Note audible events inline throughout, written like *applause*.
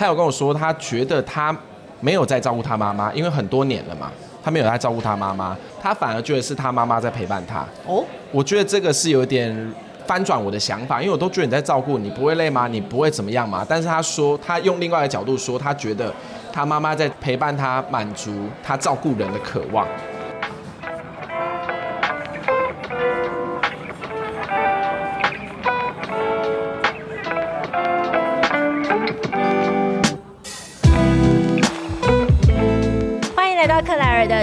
他有跟我说，他觉得他没有在照顾他妈妈，因为很多年了嘛，他没有在照顾他妈妈，他反而觉得是他妈妈在陪伴他。哦，我觉得这个是有点翻转我的想法，因为我都觉得你在照顾，你不会累吗？你不会怎么样吗？但是他说，他用另外一个角度说，他觉得他妈妈在陪伴他，满足他照顾人的渴望。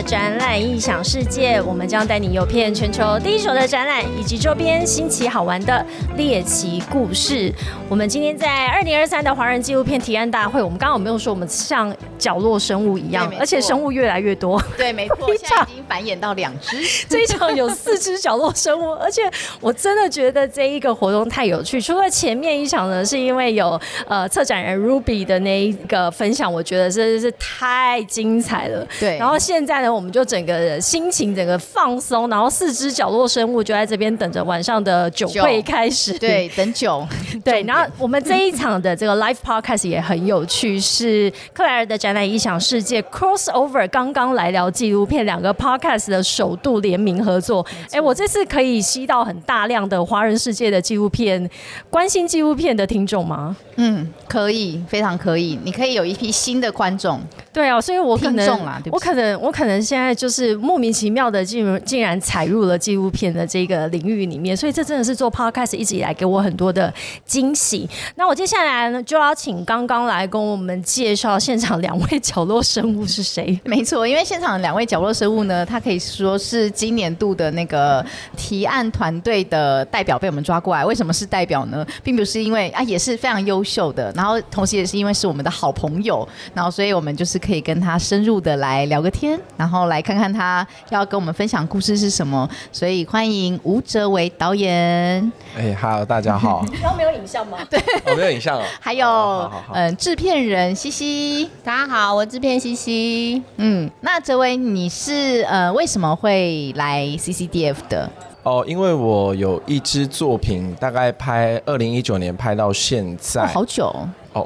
展览异想世界，我们将带你游遍全球第一手的展览以及周边新奇好玩的猎奇故事。我们今天在二零二三的华人纪录片提案大会，我们刚刚有没有说我们像角落生物一样而且生物越来越多。对，没错，*laughs* 现在已经繁衍到两只。*laughs* 这一场有四只角落生物，而且我真的觉得这一个活动太有趣。除了前面一场呢，是因为有呃策展人 Ruby 的那一个分享，我觉得真的是太精彩了。对然后现在呢，我们就整个心情整个放松，然后四只角落生物就在这边等着晚上的酒会开始。对，等酒。*laughs* 对，然后我们这一场的这个 live podcast 也很有趣，是克莱尔的展览异想世界 crossover 刚刚来聊纪录片，两个 podcast 的首度联名合作。哎，我这次可以吸到很大量的华人世界的纪录片，关心纪录片的听众吗？嗯，可以，非常可以。你可以有一批新的观众。对啊，所以我可能我可能我可能现在就是莫名其妙的进入竟然踩入了纪录片的这个领域里面，所以这真的是做 podcast 一直以来给我很多的惊喜。那我接下来呢就要请刚刚来跟我们介绍现场两位角落生物是谁。*laughs* 没错，因为现场的两位角落生物呢，他可以说是今年度的那个提案团队的代表被我们抓过来。为什么是代表呢？并不是因为啊，也是非常优秀的，然后同时也是因为是我们的好朋友，然后所以我们就是可以跟他深入的来聊个天，然后来看看他要跟我们分享故事是什么。所以欢迎吴哲伟导演，哎，Hello，大家好。然 *laughs* 后没有影像吗？对，哦，没有影像哦。还有嗯制片人西西。大家好，我制片西西。嗯，那哲伟，你是呃为什么会来 CCDF 的？哦，因为我有一支作品，大概拍二零一九年拍到现在，哦、好久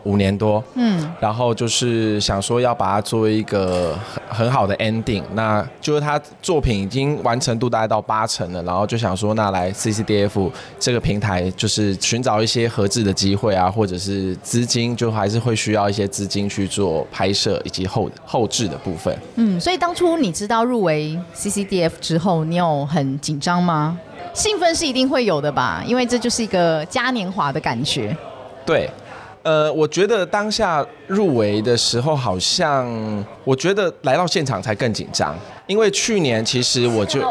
五年多。嗯，然后就是想说要把它作为一个很很好的 ending，那就是他作品已经完成度大概到八成了，然后就想说那来 CCDF 这个平台就是寻找一些合制的机会啊，或者是资金，就还是会需要一些资金去做拍摄以及后后置的部分。嗯，所以当初你知道入围 CCDF 之后，你有很紧张吗？兴奋是一定会有的吧，因为这就是一个嘉年华的感觉。对，呃，我觉得当下入围的时候，好像我觉得来到现场才更紧张，因为去年其实我就？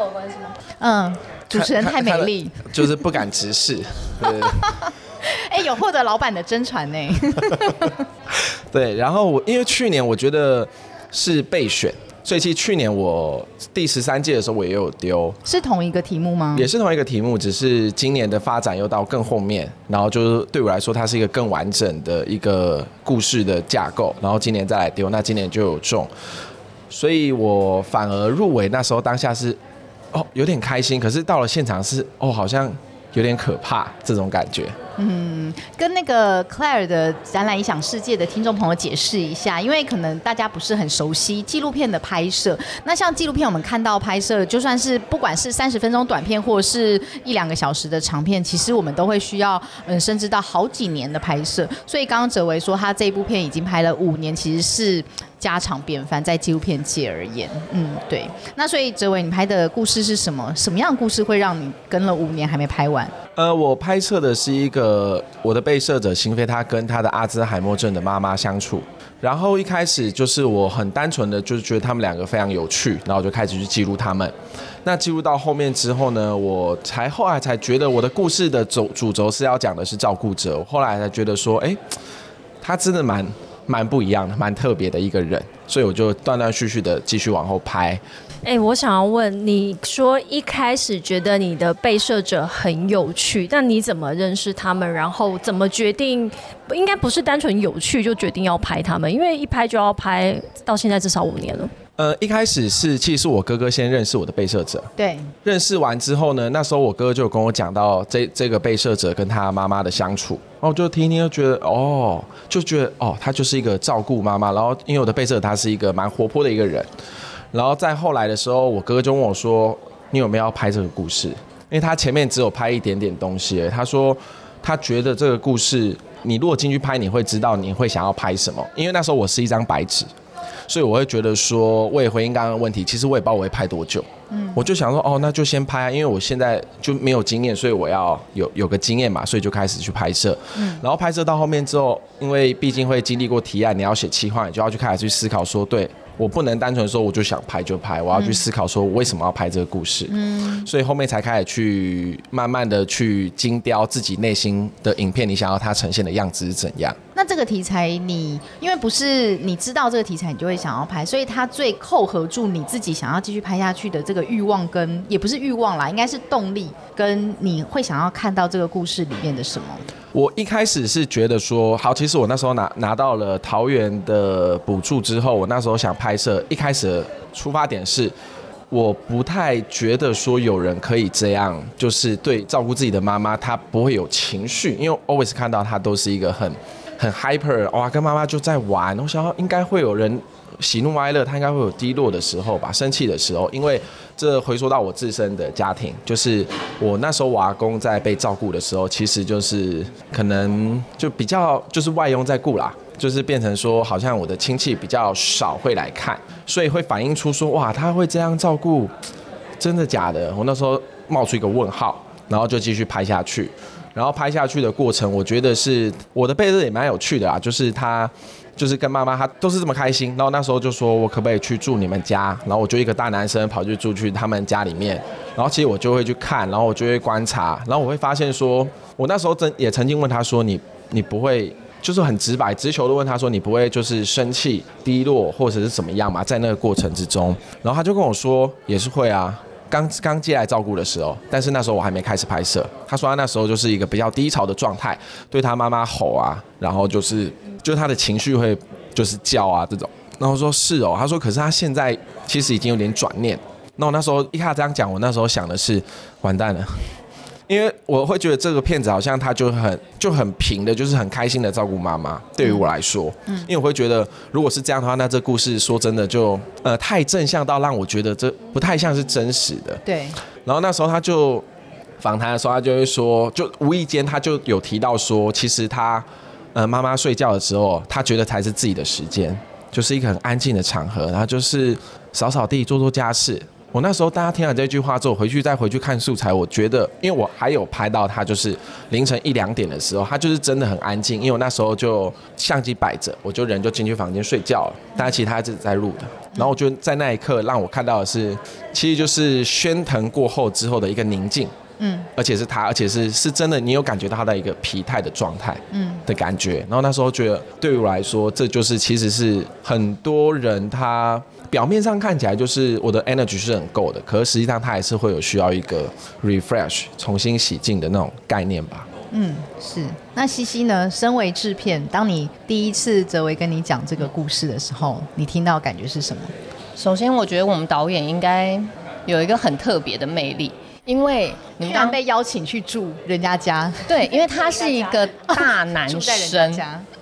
嗯，主持人太美丽，，就是不敢直视。对 *laughs* 哎、有获得老板的真传呢。*laughs* 对，然后我因为去年我觉得是备选，所以其实去年我第十三届的时候我也有丢，是同一个题目吗？也是同一个题目，只是今年的发展又到更后面，然后就是对我来说它是一个更完整的一个故事的架构，然后今年再来丢，那今年就有中，所以我反而入围那时候当下是哦有点开心，可是到了现场是哦好像有点可怕这种感觉。嗯，跟那个 Claire 的展览影响世界的听众朋友解释一下，因为可能大家不是很熟悉纪录片的拍摄。那像纪录片，我们看到拍摄，就算是不管是三十分钟短片，或者是一两个小时的长片，其实我们都会需要，嗯，甚至到好几年的拍摄。所以刚刚哲维说他这部片已经拍了五年，其实是家常便饭，在纪录片界而言，嗯，对。那所以哲维，你拍的故事是什么？什么样的故事会让你跟了五年还没拍完？呃，我拍摄的是一个我的被摄者辛菲，他跟他的阿兹海默症的妈妈相处。然后一开始就是我很单纯的就是觉得他们两个非常有趣，然后就开始去记录他们。那记录到后面之后呢，我才后来才觉得我的故事的主主轴是要讲的是照顾者。我后来才觉得说，哎，他真的蛮蛮不一样的，蛮特别的一个人。所以我就断断续续的继续往后拍。哎，我想要问，你说一开始觉得你的被摄者很有趣，但你怎么认识他们？然后怎么决定？应该不是单纯有趣就决定要拍他们，因为一拍就要拍，到现在至少五年了。呃，一开始是其实是我哥哥先认识我的被摄者，对，认识完之后呢，那时候我哥哥就跟我讲到这这个被摄者跟他妈妈的相处，然后我就听听就觉得哦，就觉得哦，他就是一个照顾妈妈，然后因为我的被摄者他是一个蛮活泼的一个人。然后在后来的时候，我哥哥就问我说：“你有没有要拍这个故事？”因为他前面只有拍一点点东西，他说他觉得这个故事，你如果进去拍，你会知道你会想要拍什么。因为那时候我是一张白纸，所以我会觉得说，我也回应刚刚的问题，其实我也不知道我会拍多久。嗯，我就想说，哦，那就先拍，因为我现在就没有经验，所以我要有有个经验嘛，所以就开始去拍摄。嗯，然后拍摄到后面之后，因为毕竟会经历过提案，你要写企划，你就要去开始去思考说，对。我不能单纯说我就想拍就拍，我要去思考说为什么要拍这个故事。嗯，所以后面才开始去慢慢的去精雕自己内心的影片，你想要它呈现的样子是怎样？那这个题材你因为不是你知道这个题材，你就会想要拍，所以它最扣合住你自己想要继续拍下去的这个欲望，跟也不是欲望啦，应该是动力，跟你会想要看到这个故事里面的什么？我一开始是觉得说，好，其实我那时候拿拿到了桃园的补助之后，我那时候想拍摄，一开始出发点是，我不太觉得说有人可以这样，就是对照顾自己的妈妈，她不会有情绪，因为 always 看到她都是一个很很 hyper，哇，跟妈妈就在玩，我想应该会有人。喜怒哀乐，他应该会有低落的时候吧，生气的时候，因为这回说到我自身的家庭，就是我那时候我阿公在被照顾的时候，其实就是可能就比较就是外佣在顾啦，就是变成说好像我的亲戚比较少会来看，所以会反映出说哇他会这样照顾，真的假的？我那时候冒出一个问号，然后就继续拍下去，然后拍下去的过程，我觉得是我的背日也蛮有趣的啊，就是他。就是跟妈妈，她都是这么开心。然后那时候就说，我可不可以去住你们家？然后我就一个大男生跑去住去他们家里面。然后其实我就会去看，然后我就会观察，然后我会发现说，我那时候真也曾经问他说，你你不会就是很直白直球的问他说，你不会就是生气、低落或者是怎么样嘛？在那个过程之中，然后他就跟我说，也是会啊。刚刚接来照顾的时候，但是那时候我还没开始拍摄。他说他那时候就是一个比较低潮的状态，对他妈妈吼啊，然后就是就他的情绪会就是叫啊这种。然后说是哦，他说可是他现在其实已经有点转念。那我那时候一看这样讲，我那时候想的是完蛋了。因为我会觉得这个片子好像他就很就很平的，就是很开心的照顾妈妈。对于我来说，嗯，因为我会觉得如果是这样的话，那这故事说真的就呃太正向到让我觉得这不太像是真实的。对。然后那时候他就访谈的时候，他就会说，就无意间他就有提到说，其实他呃妈妈睡觉的时候，他觉得才是自己的时间，就是一个很安静的场合，然后就是扫扫地、做做家事。我那时候大家听了这句话之后，回去再回去看素材，我觉得，因为我还有拍到他，就是凌晨一两点的时候，他就是真的很安静。因为我那时候就相机摆着，我就人就进去房间睡觉了，但其他是在录的。然后我觉得在那一刻让我看到的是，其实就是喧腾过后之后的一个宁静。嗯，而且是他，而且是是真的，你有感觉到他的一个疲态的状态，嗯的感觉。然后那时候觉得，对于我来说，这就是其实是很多人他表面上看起来就是我的 energy 是很够的，可是实际上他还是会有需要一个 refresh 重新洗净的那种概念吧。嗯，是。那西西呢？身为制片，当你第一次泽维跟你讲这个故事的时候，你听到感觉是什么？首先，我觉得我们导演应该有一个很特别的魅力。因为你们刚被邀请去住人家家，对，因为他是一个 *laughs* 大男生，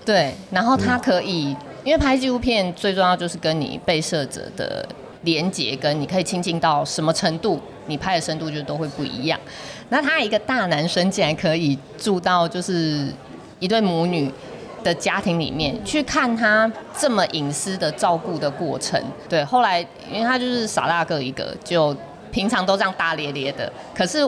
对，然后他可以，因为拍纪录片最重要就是跟你被摄者的连接，跟你可以亲近到什么程度，你拍的深度就都会不一样。那他一个大男生竟然可以住到就是一对母女的家庭里面去看他这么隐私的照顾的过程，对，后来因为他就是傻大个一个就。平常都这样大咧咧的，可是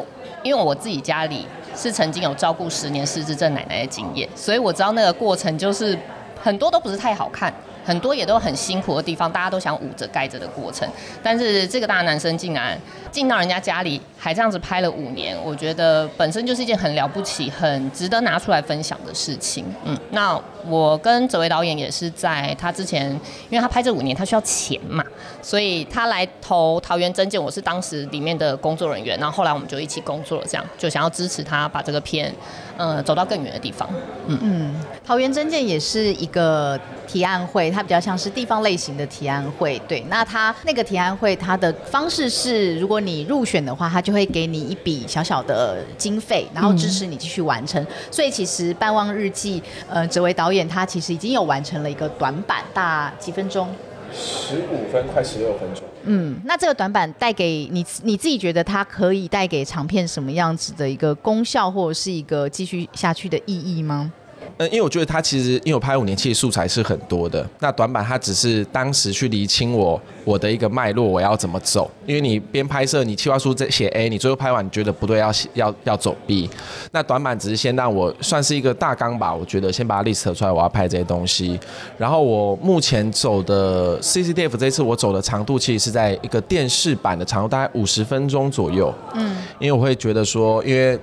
因为我自己家里是曾经有照顾十年失智症奶奶的经验，所以我知道那个过程就是很多都不是太好看，很多也都很辛苦的地方，大家都想捂着盖着的过程。但是这个大男生竟然进到人家家里，还这样子拍了五年，我觉得本身就是一件很了不起、很值得拿出来分享的事情。嗯，那我跟哲维导演也是在他之前，因为他拍这五年他需要钱嘛，所以他来投桃园真剑，我是当时里面的工作人员，然后后来我们就一起工作了，这样就想要支持他把这个片，呃，走到更远的地方。嗯嗯，桃园真剑也是一个提案会，它比较像是地方类型的提案会。对，那他那个提案会，它的方式是，如果你入选的话，他就会给你一笔小小的经费，然后支持你继续完成。所以其实《半望日记》，呃，这位导演他其实已经有完成了一个短板，大几分钟？十五分，快十六分钟。嗯，那这个短板带给你，你自己觉得它可以带给长片什么样子的一个功效，或者是一个继续下去的意义吗？嗯，因为我觉得他其实，因为我拍五年，其实素材是很多的。那短板它只是当时去厘清我我的一个脉络，我要怎么走。因为你边拍摄，你计划书在写 A，你最后拍完你觉得不对，要要要走 B。那短板只是先让我算是一个大纲吧，我觉得先把它 list 出来，我要拍这些东西。然后我目前走的 CCDF 这次我走的长度其实是在一个电视版的长度，大概五十分钟左右。嗯，因为我会觉得说，因为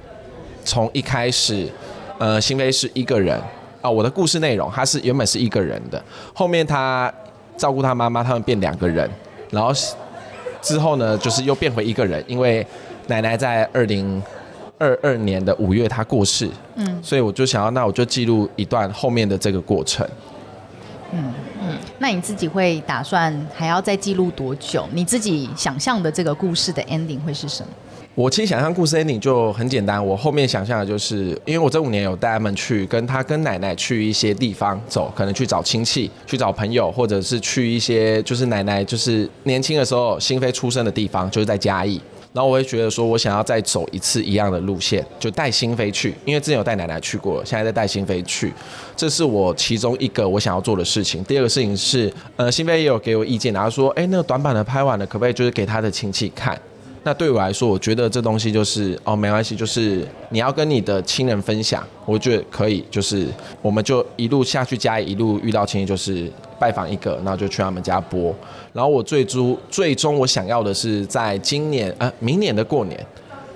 从一开始。呃，新飞是一个人啊，我的故事内容他是原本是一个人的，后面他照顾他妈妈，他们变两个人，然后之后呢，就是又变回一个人，因为奶奶在二零二二年的五月她过世，嗯，所以我就想要，那我就记录一段后面的这个过程。嗯嗯，那你自己会打算还要再记录多久？你自己想象的这个故事的 ending 会是什么？我其实想象故事 ending 就很简单，我后面想象的就是，因为我这五年有带他们去跟他跟奶奶去一些地方走，可能去找亲戚、去找朋友，或者是去一些就是奶奶就是年轻的时候新飞出生的地方，就是在嘉义。然后我会觉得说，我想要再走一次一样的路线，就带新飞去，因为之前有带奶奶去过，现在再带新飞去，这是我其中一个我想要做的事情。第二个事情是，呃，新飞也有给我意见，然后说，哎，那个短板的拍完了，可不可以就是给他的亲戚看？那对我来说，我觉得这东西就是哦，没关系，就是你要跟你的亲人分享，我觉得可以，就是我们就一路下去加一路遇到亲戚，就是拜访一个，然后就去他们家播。然后我最终最终我想要的是，在今年呃明年的过年，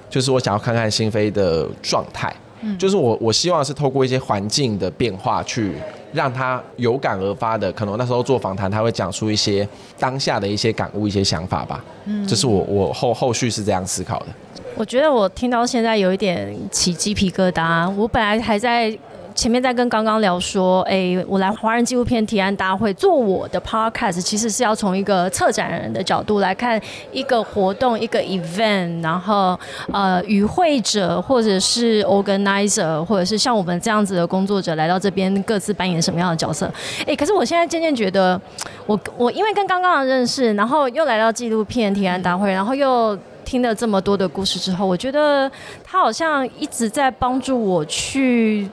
就是我想要看看新飞的状态，嗯，就是我我希望是透过一些环境的变化去。让他有感而发的，可能那时候做访谈，他会讲出一些当下的一些感悟、一些想法吧。嗯，这是我我后后续是这样思考的。我觉得我听到现在有一点起鸡皮疙瘩。我本来还在。前面在跟刚刚聊说，哎，我来华人纪录片提案大会做我的 podcast，其实是要从一个策展人的角度来看一个活动、一个 event，然后呃，与会者或者是 organizer，或者是像我们这样子的工作者来到这边各自扮演什么样的角色？哎，可是我现在渐渐觉得，我我因为跟刚刚的认识，然后又来到纪录片提案大会，然后又听了这么多的故事之后，我觉得他好像一直在帮助我去。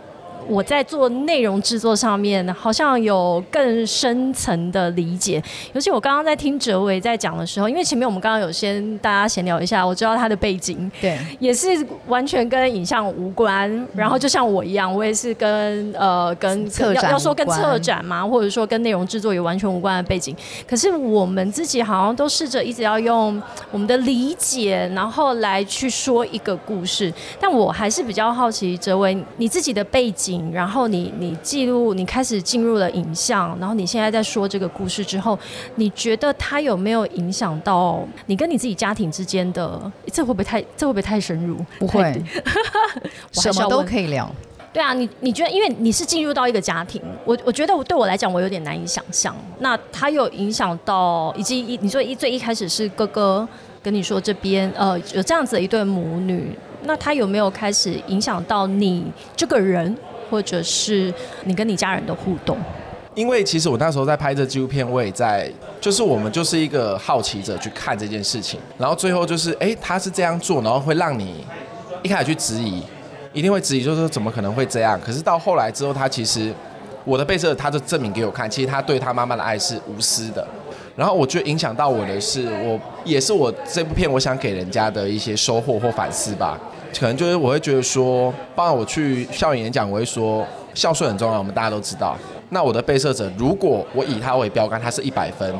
我在做内容制作上面，好像有更深层的理解。尤其我刚刚在听哲伟在讲的时候，因为前面我们刚刚有先大家闲聊一下，我知道他的背景，对，也是完全跟影像无关。然后就像我一样，我也是跟呃跟策展要说跟策展嘛，或者说跟内容制作有完全无关的背景。可是我们自己好像都试着一直要用我们的理解，然后来去说一个故事。但我还是比较好奇，哲伟你自己的背景。然后你你记录，你开始进入了影像，然后你现在在说这个故事之后，你觉得它有没有影响到你跟你自己家庭之间的？这会不会太这会不会太深入？不会，*laughs* *laughs* 什么都可以聊。对啊，你你觉得，因为你是进入到一个家庭，我我觉得我对我来讲，我有点难以想象。那它有影响到，以及一你说一最一开始是哥哥跟你说这边呃有这样子的一对母女，那他有没有开始影响到你这个人？或者是你跟你家人的互动，因为其实我那时候在拍这纪录片，我也在，就是我们就是一个好奇者去看这件事情，然后最后就是，哎，他是这样做，然后会让你一开始去质疑，一定会质疑，就是说怎么可能会这样？可是到后来之后，他其实我的被摄，他就证明给我看，其实他对他妈妈的爱是无私的。然后我觉得影响到我的是，我也是我这部片我想给人家的一些收获或反思吧。可能就是我会觉得说，帮我去校园演讲，我会说孝顺很重要，我们大家都知道。那我的被摄者，如果我以他为标杆，他是一百分，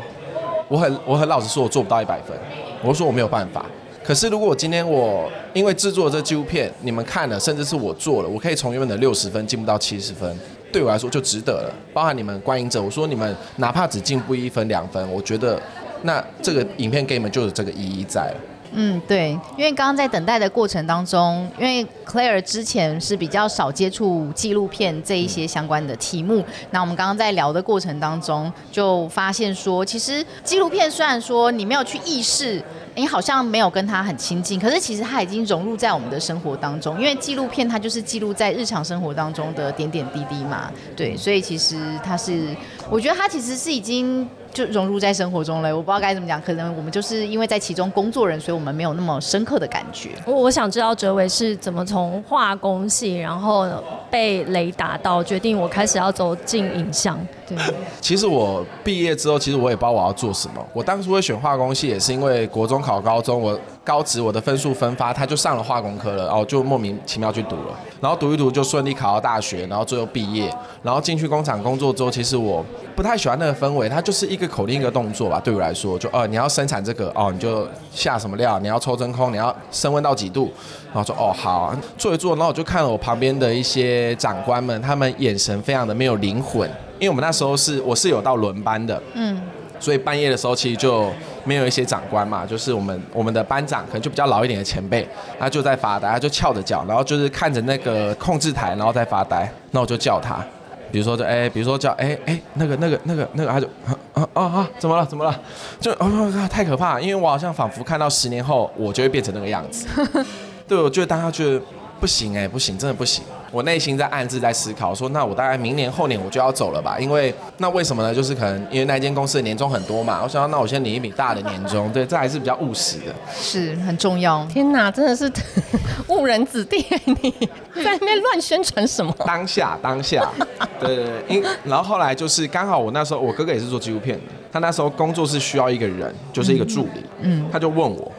我很我很老实说，我做不到一百分，我说我没有办法。可是如果我今天我因为制作这纪录片，你们看了，甚至是我做了，我可以从原本的六十分进步到七十分，对我来说就值得了。包含你们观影者，我说你们哪怕只进步一分两分，我觉得那这个影片给你们就有这个意义在了。嗯，对，因为刚刚在等待的过程当中，因为 Claire 之前是比较少接触纪录片这一些相关的题目，那我们刚刚在聊的过程当中，就发现说，其实纪录片虽然说你没有去意识。你好像没有跟他很亲近，可是其实他已经融入在我们的生活当中，因为纪录片它就是记录在日常生活当中的点点滴滴嘛，对，所以其实它是，我觉得它其实是已经就融入在生活中了。我不知道该怎么讲，可能我们就是因为在其中工作人，所以我们没有那么深刻的感觉。我我想知道哲伟是怎么从化工系，然后被雷打到决定我开始要走进影像。对，*laughs* 其实我毕业之后，其实我也不知道我要做什么。我当初会选化工系，也是因为国中考高中，我高职我的分数分发，他就上了化工科了，然后就莫名其妙去读了，然后读一读就顺利考到大学，然后最后毕业，然后进去工厂工作之后，其实我不太喜欢那个氛围，它就是一个口令一个动作吧，对我来说，就哦你要生产这个哦你就下什么料，你要抽真空，你要升温到几度，然后说哦好做一做，然后我就看了我旁边的一些长官们，他们眼神非常的没有灵魂。因为我们那时候是我是有到轮班的，嗯，所以半夜的时候其实就没有一些长官嘛，就是我们我们的班长可能就比较老一点的前辈，他就在发呆，他就翘着脚，然后就是看着那个控制台，然后在发呆。那我就叫他，比如说就哎，比如说叫哎哎那个那个那个那个，他就啊啊啊怎么了怎么了？就啊太可怕，因为我好像仿佛看到十年后我就会变成那个样子。*laughs* 对，我觉得当下觉得不行哎，不行，真的不行。我内心在暗自在思考，说那我大概明年后年我就要走了吧？因为那为什么呢？就是可能因为那间公司的年终很多嘛，我想那我先领一笔大的年终，对，这还是比较务实的，是很重要。天哪，真的是 *laughs* 误人子弟！你在那边乱宣传什么？当下，当下，*laughs* 对对对，因然后后来就是刚好我那时候我哥哥也是做纪录片的，他那时候工作是需要一个人，就是一个助理，嗯，他就问我，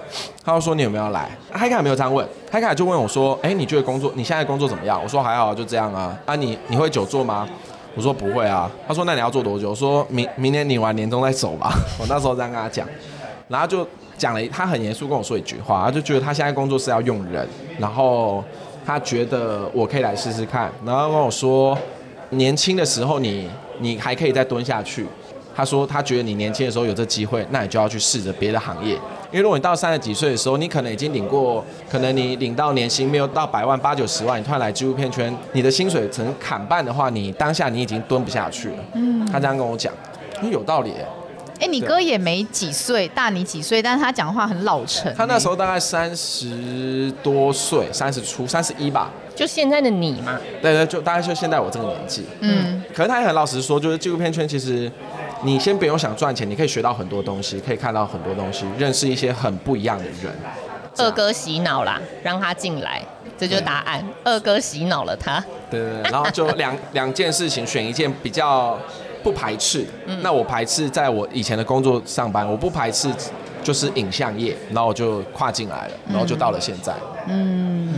他就说你有没有来？他一开始没有这样问，他一开始就问我说，哎，你觉得工作你现在工作怎么样？我说。还好，就这样啊。啊，你你会久坐吗？我说不会啊。他说那你要做多久？我说明明年领完年终再走吧。我那时候这样跟他讲，然后就讲了，他很严肃跟我说一句话，他就觉得他现在工作是要用人，然后他觉得我可以来试试看，然后跟我说年轻的时候你你还可以再蹲下去。他说他觉得你年轻的时候有这机会，那你就要去试着别的行业。因为如果你到三十几岁的时候，你可能已经领过，可能你领到年薪没有到百万八九十万，你突然来纪录片圈，你的薪水成砍半的话，你当下你已经蹲不下去了。嗯，他这样跟我讲，有道理。哎，你哥也没几岁，大你几岁，但是他讲话很老成。他那时候大概三十多岁，三十出，三十一吧。就现在的你嘛？对对，就大概就现在我这个年纪。嗯，可是他也很老实说，就是纪录片圈其实。你先不用想赚钱，你可以学到很多东西，可以看到很多东西，认识一些很不一样的人。二哥洗脑啦，让他进来，这就是答案。二哥洗脑了他。对对对，然后就两两件事情，选一件比较不排斥。那我排斥在我以前的工作上班，我不排斥就是影像业，然后我就跨进来了，然后就到了现在。嗯。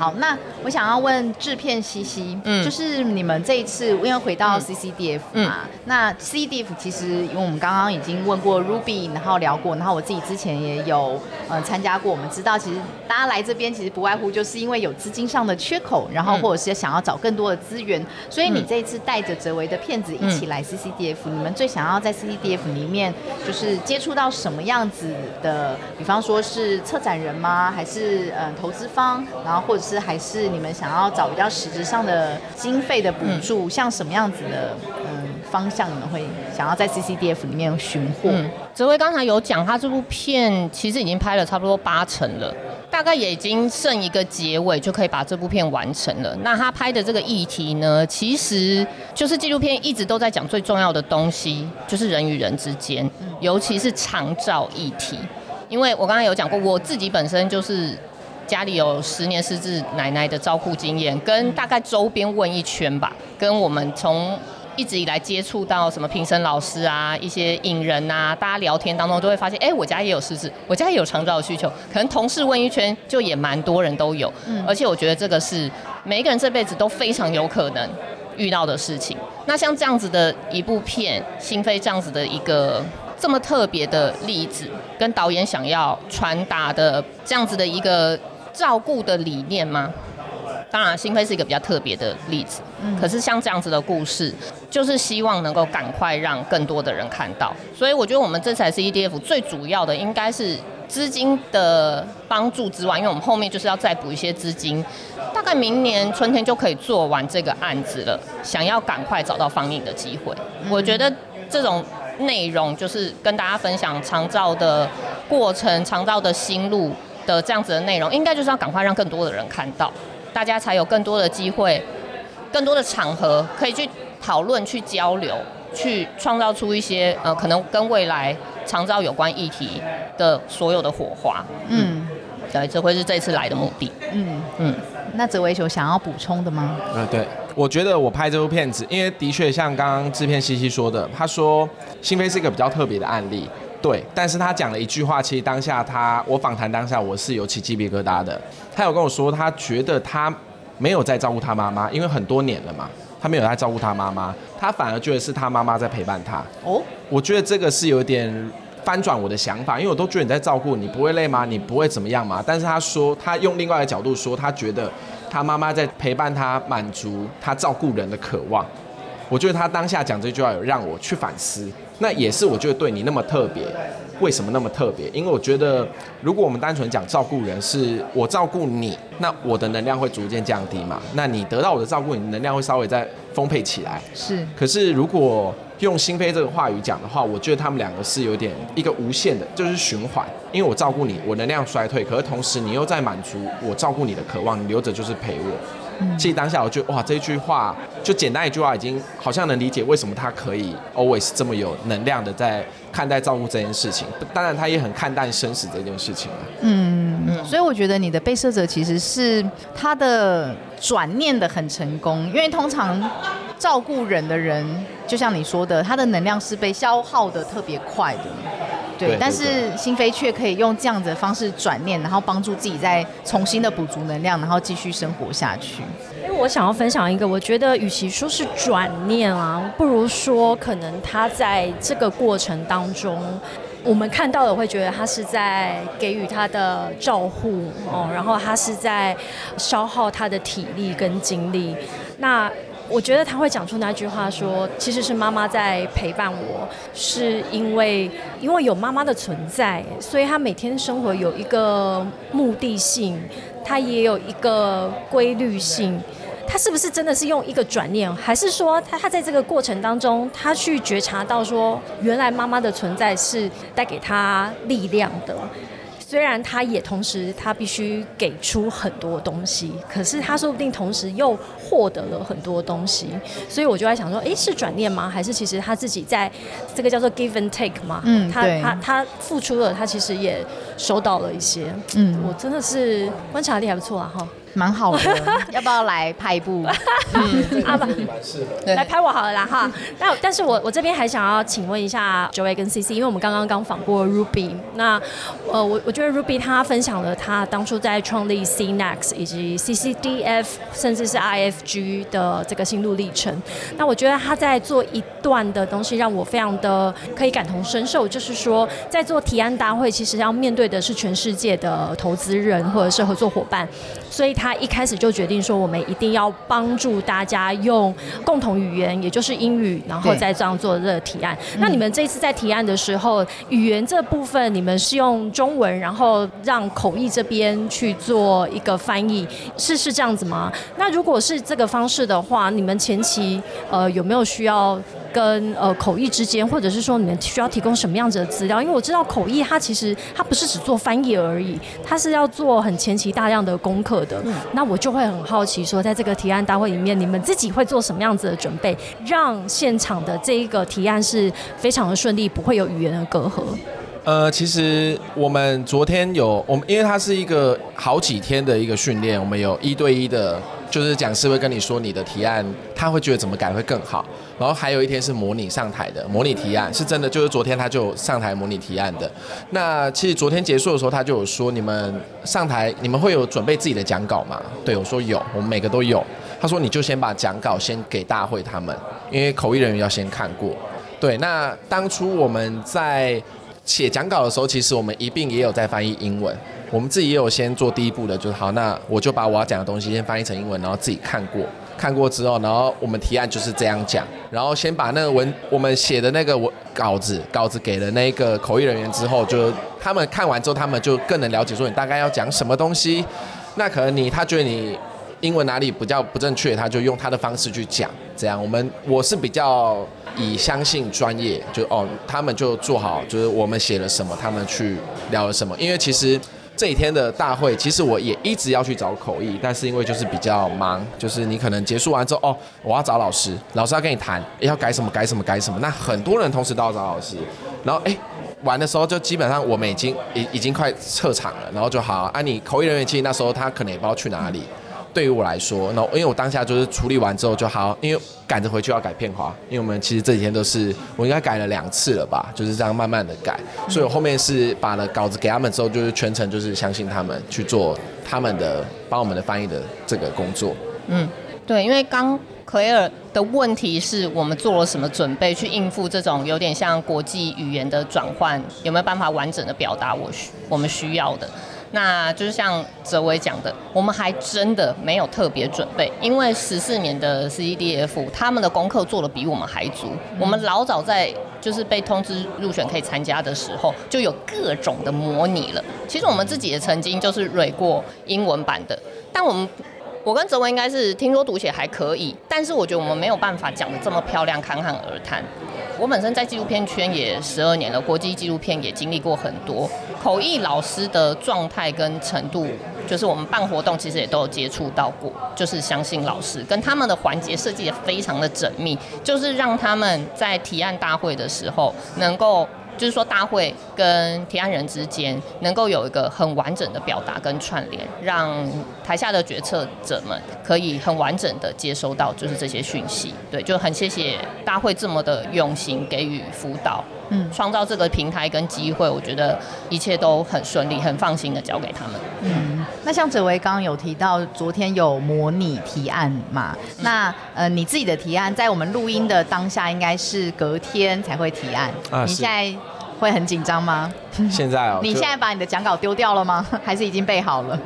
好，那我想要问制片西西，嗯，就是你们这一次因为回到 CCDF 嘛，那 CCDF 其实因为我们刚刚已经问过 Ruby，然后聊过，然后我自己之前也有呃参加过，我们知道其实大家来这边其实不外乎就是因为有资金上的缺口，然后或者是想要找更多的资源，所以你这一次带着哲维的片子一起来 CCDF，你们最想要在 CCDF 里面就是接触到什么样子的？比方说是策展人吗？还是呃投资方？然后或者是是还是你们想要找比较实质上的经费的补助，像什么样子的嗯方向，你们会想要在 CCDF 里面寻获？泽威刚才有讲，他这部片其实已经拍了差不多八成了，大概也已经剩一个结尾就可以把这部片完成了。那他拍的这个议题呢，其实就是纪录片一直都在讲最重要的东西，就是人与人之间，尤其是长照议题。因为我刚才有讲过，我自己本身就是。家里有十年失智奶奶的照顾经验，跟大概周边问一圈吧，跟我们从一直以来接触到什么评审老师啊，一些影人啊，大家聊天当中都会发现，哎，我家也有失智，我家也有长照的需求，可能同事问一圈就也蛮多人都有，而且我觉得这个是每一个人这辈子都非常有可能遇到的事情。那像这样子的一部片，心扉这样子的一个这么特别的例子，跟导演想要传达的这样子的一个。照顾的理念吗？当然，新飞是一个比较特别的例子。嗯。可是像这样子的故事，就是希望能够赶快让更多的人看到。所以我觉得我们这才是 EDF 最主要的应该是资金的帮助之外，因为我们后面就是要再补一些资金，大概明年春天就可以做完这个案子了。想要赶快找到放映的机会，我觉得这种内容就是跟大家分享长照的过程、长照的心路的这样子的内容，应该就是要赶快让更多的人看到。大家才有更多的机会，更多的场合可以去讨论、去交流、去创造出一些呃，可能跟未来长照有关议题的所有的火花。嗯，对，这会是这次来的目的。嗯嗯，那紫薇球想要补充的吗？呃，对，我觉得我拍这部片子，因为的确像刚刚制片西西说的，他说新飞是一个比较特别的案例。对，但是他讲了一句话，其实当下他我访谈当下我是有起鸡皮疙瘩的。他有跟我说，他觉得他没有在照顾他妈妈，因为很多年了嘛，他没有在照顾他妈妈，他反而觉得是他妈妈在陪伴他。哦，我觉得这个是有点翻转我的想法，因为我都觉得你在照顾，你不会累吗？你不会怎么样吗？但是他说，他用另外一个角度说，他觉得他妈妈在陪伴他，满足他照顾人的渴望。我觉得他当下讲这句话有让我去反思。那也是我觉得对你那么特别，为什么那么特别？因为我觉得，如果我们单纯讲照顾人，是我照顾你，那我的能量会逐渐降低嘛？那你得到我的照顾，你能量会稍微再丰沛起来。是。可是如果用心扉这个话语讲的话，我觉得他们两个是有点一个无限的，就是循环。因为我照顾你，我能量衰退，可是同时你又在满足我照顾你的渴望，你留着就是陪我。其实当下我就哇，这句话就简单一句话，已经好像能理解为什么他可以 always 这么有能量的在看待照顾这件事情。当然，他也很看淡生死这件事情嗯，所以我觉得你的被摄者其实是他的转念的很成功，因为通常照顾人的人，就像你说的，他的能量是被消耗的特别快的。对，但是心扉却可以用这样子的方式转念，然后帮助自己再重新的补足能量，然后继续生活下去。因为我想要分享一个，我觉得与其说是转念啊，不如说可能他在这个过程当中，我们看到的会觉得他是在给予他的照护哦，然后他是在消耗他的体力跟精力。那我觉得他会讲出那句话，说其实是妈妈在陪伴我，是因为因为有妈妈的存在，所以他每天生活有一个目的性，他也有一个规律性。他是不是真的是用一个转念，还是说他他在这个过程当中，他去觉察到说，原来妈妈的存在是带给他力量的。虽然他也同时，他必须给出很多东西，可是他说不定同时又获得了很多东西，所以我就在想说，哎，是转念吗？还是其实他自己在这个叫做 give and take 嘛？嗯，他他他付出了，他其实也收到了一些。嗯，我真的是观察力还不错啊，哈。蛮好的，*laughs* 要不要来拍一部？嗯，*laughs* 啊不，来拍我好了啦哈。那但是我我这边还想要请问一下 Joey 跟 CC，因为我们刚刚刚访过 Ruby，那呃我我觉得 Ruby 他分享了他当初在创立 CNEX 以及 CCDF 甚至是 IFG 的这个心路历程。那我觉得他在做一段的东西让我非常的可以感同身受，就是说在做提案大会，其实要面对的是全世界的投资人或者是合作伙伴，所以。他一开始就决定说，我们一定要帮助大家用共同语言，也就是英语，然后再这样做这个提案。那你们这次在提案的时候，语言这部分你们是用中文，然后让口译这边去做一个翻译，是是这样子吗？那如果是这个方式的话，你们前期呃有没有需要？跟呃口译之间，或者是说你们需要提供什么样子的资料？因为我知道口译它其实它不是只做翻译而已，它是要做很前期大量的功课的。那我就会很好奇，说在这个提案大会里面，你们自己会做什么样子的准备，让现场的这一个提案是非常的顺利，不会有语言的隔阂。呃，其实我们昨天有我们，因为它是一个好几天的一个训练，我们有一对一的。就是讲师会跟你说你的提案，他会觉得怎么改会更好。然后还有一天是模拟上台的模拟提案，是真的，就是昨天他就上台模拟提案的。那其实昨天结束的时候，他就有说你们上台，你们会有准备自己的讲稿吗？对我说有，我们每个都有。他说你就先把讲稿先给大会他们，因为口译人员要先看过。对，那当初我们在写讲稿的时候，其实我们一并也有在翻译英文。我们自己也有先做第一步的，就是好，那我就把我要讲的东西先翻译成英文，然后自己看过，看过之后，然后我们提案就是这样讲，然后先把那个文我们写的那个文稿子稿子给了那个口译人员之后，就他们看完之后，他们就更能了解说你大概要讲什么东西。那可能你他觉得你英文哪里比较不正确，他就用他的方式去讲。这样，我们我是比较以相信专业，就哦，他们就做好，就是我们写了什么，他们去聊了什么。因为其实这一天的大会，其实我也一直要去找口译，但是因为就是比较忙，就是你可能结束完之后，哦，我要找老师，老师要跟你谈，要改什么改什么改什么，那很多人同时都要找老师，然后哎。玩的时候就基本上我们已经已已经快撤场了，然后就好啊，你口译人员其实那时候他可能也不知道去哪里。对于我来说，那因为我当下就是处理完之后就好，因为赶着回去要改片花，因为我们其实这几天都是我应该改了两次了吧，就是这样慢慢的改，所以我后面是把了稿子给他们之后，就是全程就是相信他们去做他们的帮我们的翻译的这个工作。嗯，对，因为刚。Claire 的问题是我们做了什么准备去应付这种有点像国际语言的转换？有没有办法完整的表达我需我们需要的？那就是像泽伟讲的，我们还真的没有特别准备，因为十四年的 CDF 他们的功课做的比我们还足。我们老早在就是被通知入选可以参加的时候，就有各种的模拟了。其实我们自己也曾经就是蕊过英文版的，但我们。我跟泽文应该是听说读写还可以，但是我觉得我们没有办法讲的这么漂亮，侃侃而谈。我本身在纪录片圈也十二年了，国际纪录片也经历过很多。口译老师的状态跟程度，就是我们办活动其实也都有接触到过，就是相信老师跟他们的环节设计也非常的缜密，就是让他们在提案大会的时候能够。就是说，大会跟提案人之间能够有一个很完整的表达跟串联，让台下的决策者们可以很完整的接收到就是这些讯息。对，就很谢谢大会这么的用心给予辅导，嗯，创造这个平台跟机会，我觉得一切都很顺利，很放心的交给他们。嗯，那像哲维刚刚有提到，昨天有模拟提案嘛？那呃，你自己的提案在我们录音的当下，应该是隔天才会提案。啊，你现在。会很紧张吗？现在哦，*laughs* 你现在把你的讲稿丢掉了吗？*laughs* 还是已经备好了？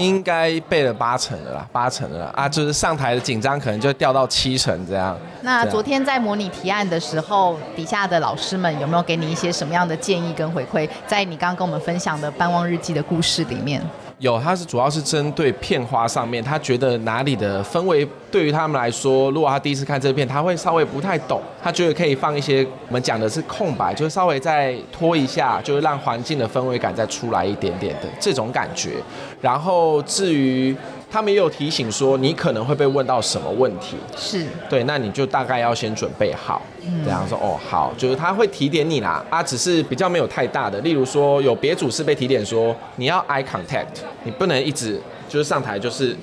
应该背了八成的啦，八成的啦啊，就是上台的紧张可能就掉到七成这样。那昨天在模拟提案的时候，底下的老师们有没有给你一些什么样的建议跟回馈？在你刚刚跟我们分享的《半望日记》的故事里面。有，他是主要是针对片花上面，他觉得哪里的氛围对于他们来说，如果他第一次看这片，他会稍微不太懂，他觉得可以放一些我们讲的是空白，就是稍微再拖一下，就是让环境的氛围感再出来一点点的这种感觉。然后至于。他们也有提醒说，你可能会被问到什么问题，是。对，那你就大概要先准备好，这样说哦，好，就是他会提点你啦，啊，只是比较没有太大的，例如说有别组是被提点说，你要 eye contact，你不能一直就是上台就是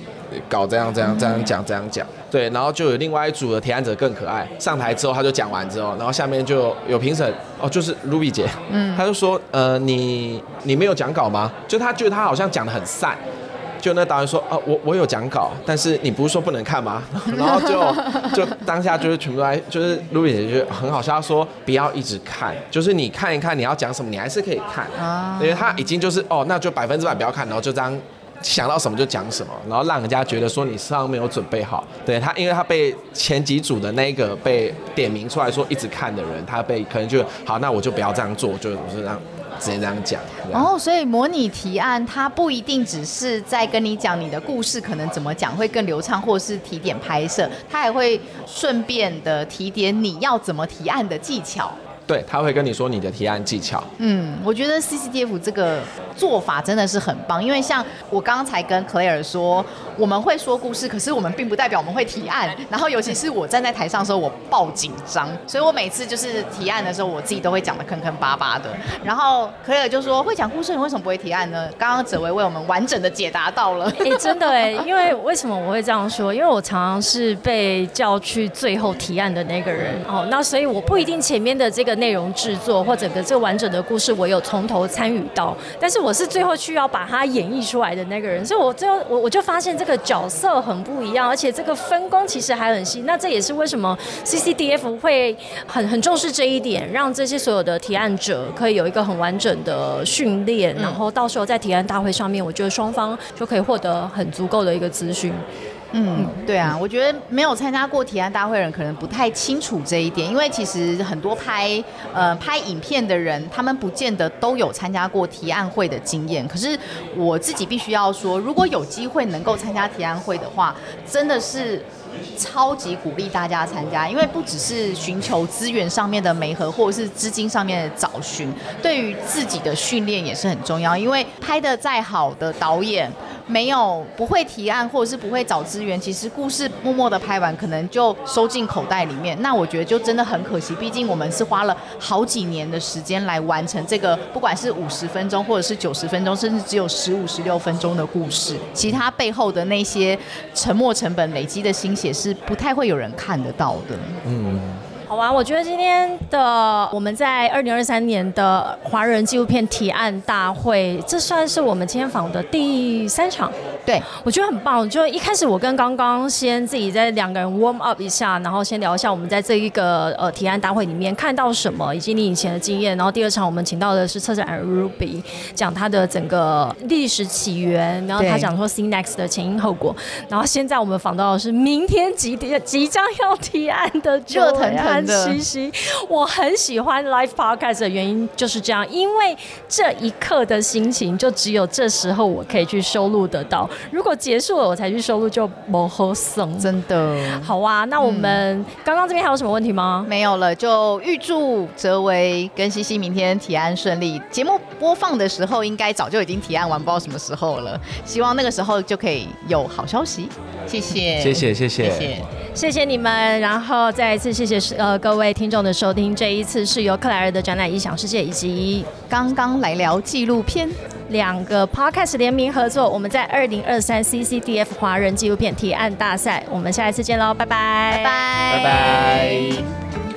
搞这样这样这样讲这样讲，对，然后就有另外一组的提案者更可爱，上台之后他就讲完之后，然后下面就有评审，哦，就是 Ruby 姐，嗯，他就说，呃，你你没有讲稿吗？就他觉得他好像讲的很散。就那导演说啊，我我有讲稿，但是你不是说不能看吗？*laughs* 然后就就当下就是全部来，就是露比姐就很好笑，说不要一直看，就是你看一看你要讲什么，你还是可以看，因为他已经就是哦，那就百分之百不要看，然后就这样想到什么就讲什么，然后让人家觉得说你身上没有准备好。对他，因为他被前几组的那个被点名出来说一直看的人，他被可能就好，那我就不要这样做，就我是这样。直接这样讲然后，所以模拟提案它不一定只是在跟你讲你的故事，可能怎么讲会更流畅，或是提点拍摄，它还会顺便的提点你要怎么提案的技巧。对，他会跟你说你的提案技巧。嗯，我觉得 CCTF 这个做法真的是很棒，因为像我刚才跟 Claire 说，我们会说故事，可是我们并不代表我们会提案。然后尤其是我站在台上的时候，我爆紧张，所以我每次就是提案的时候，我自己都会讲的坑坑巴巴的。然后 Claire 就说，会讲故事，你为什么不会提案呢？刚刚哲维为我们完整的解答到了。*laughs* 哎，真的哎，因为为什么我会这样说？因为我常常是被叫去最后提案的那个人哦，那所以我不一定前面的这个。内容制作或整个这个完整的故事，我有从头参与到，但是我是最后需要把它演绎出来的那个人，所以我最后我我就发现这个角色很不一样，而且这个分工其实还很细。那这也是为什么 CCDF 会很很重视这一点，让这些所有的提案者可以有一个很完整的训练，然后到时候在提案大会上面，我觉得双方就可以获得很足够的一个资讯。嗯，对啊，我觉得没有参加过提案大会的人可能不太清楚这一点，因为其实很多拍呃拍影片的人，他们不见得都有参加过提案会的经验。可是我自己必须要说，如果有机会能够参加提案会的话，真的是。超级鼓励大家参加，因为不只是寻求资源上面的媒合，或者是资金上面的找寻，对于自己的训练也是很重要。因为拍的再好的导演，没有不会提案或者是不会找资源，其实故事默默的拍完，可能就收进口袋里面。那我觉得就真的很可惜，毕竟我们是花了好几年的时间来完成这个，不管是五十分钟或者是九十分钟，甚至只有十五、十六分钟的故事，其他背后的那些沉没成本累积的心血。是不太会有人看得到的。嗯。好啊，我觉得今天的我们在二零二三年的华人纪录片提案大会，这算是我们今天访的第三场。对，我觉得很棒。就一开始我跟刚刚先自己在两个人 warm up 一下，然后先聊一下我们在这一个呃提案大会里面看到什么，以及你以前的经验。然后第二场我们请到的是策展人 Ruby，讲他的整个历史起源，然后他讲说 Cinex 的前因后果。然后现在我们访到的是明天即即将要提案的热腾腾。嘻嘻，我很喜欢 live podcast 的原因就是这样，因为这一刻的心情就只有这时候我可以去收录得到。如果结束了我才去收录，就不好送。真的，好啊。那我们刚刚这边还有什么问题吗？没有了，就预祝泽维跟西西明天提案顺利。节目播放的时候应该早就已经提案完，不知道什么时候了。希望那个时候就可以有好消息。谢谢，谢谢，谢谢，谢谢，你们。然后再一次谢谢呃。各位听众的收听，这一次是由克莱尔的展览《异想世界》以及刚刚来聊纪录片两个 podcast 联名合作，我们在二零二三 CCDF 华人纪录片提案大赛，我们下一次见喽，拜拜，拜拜，拜拜。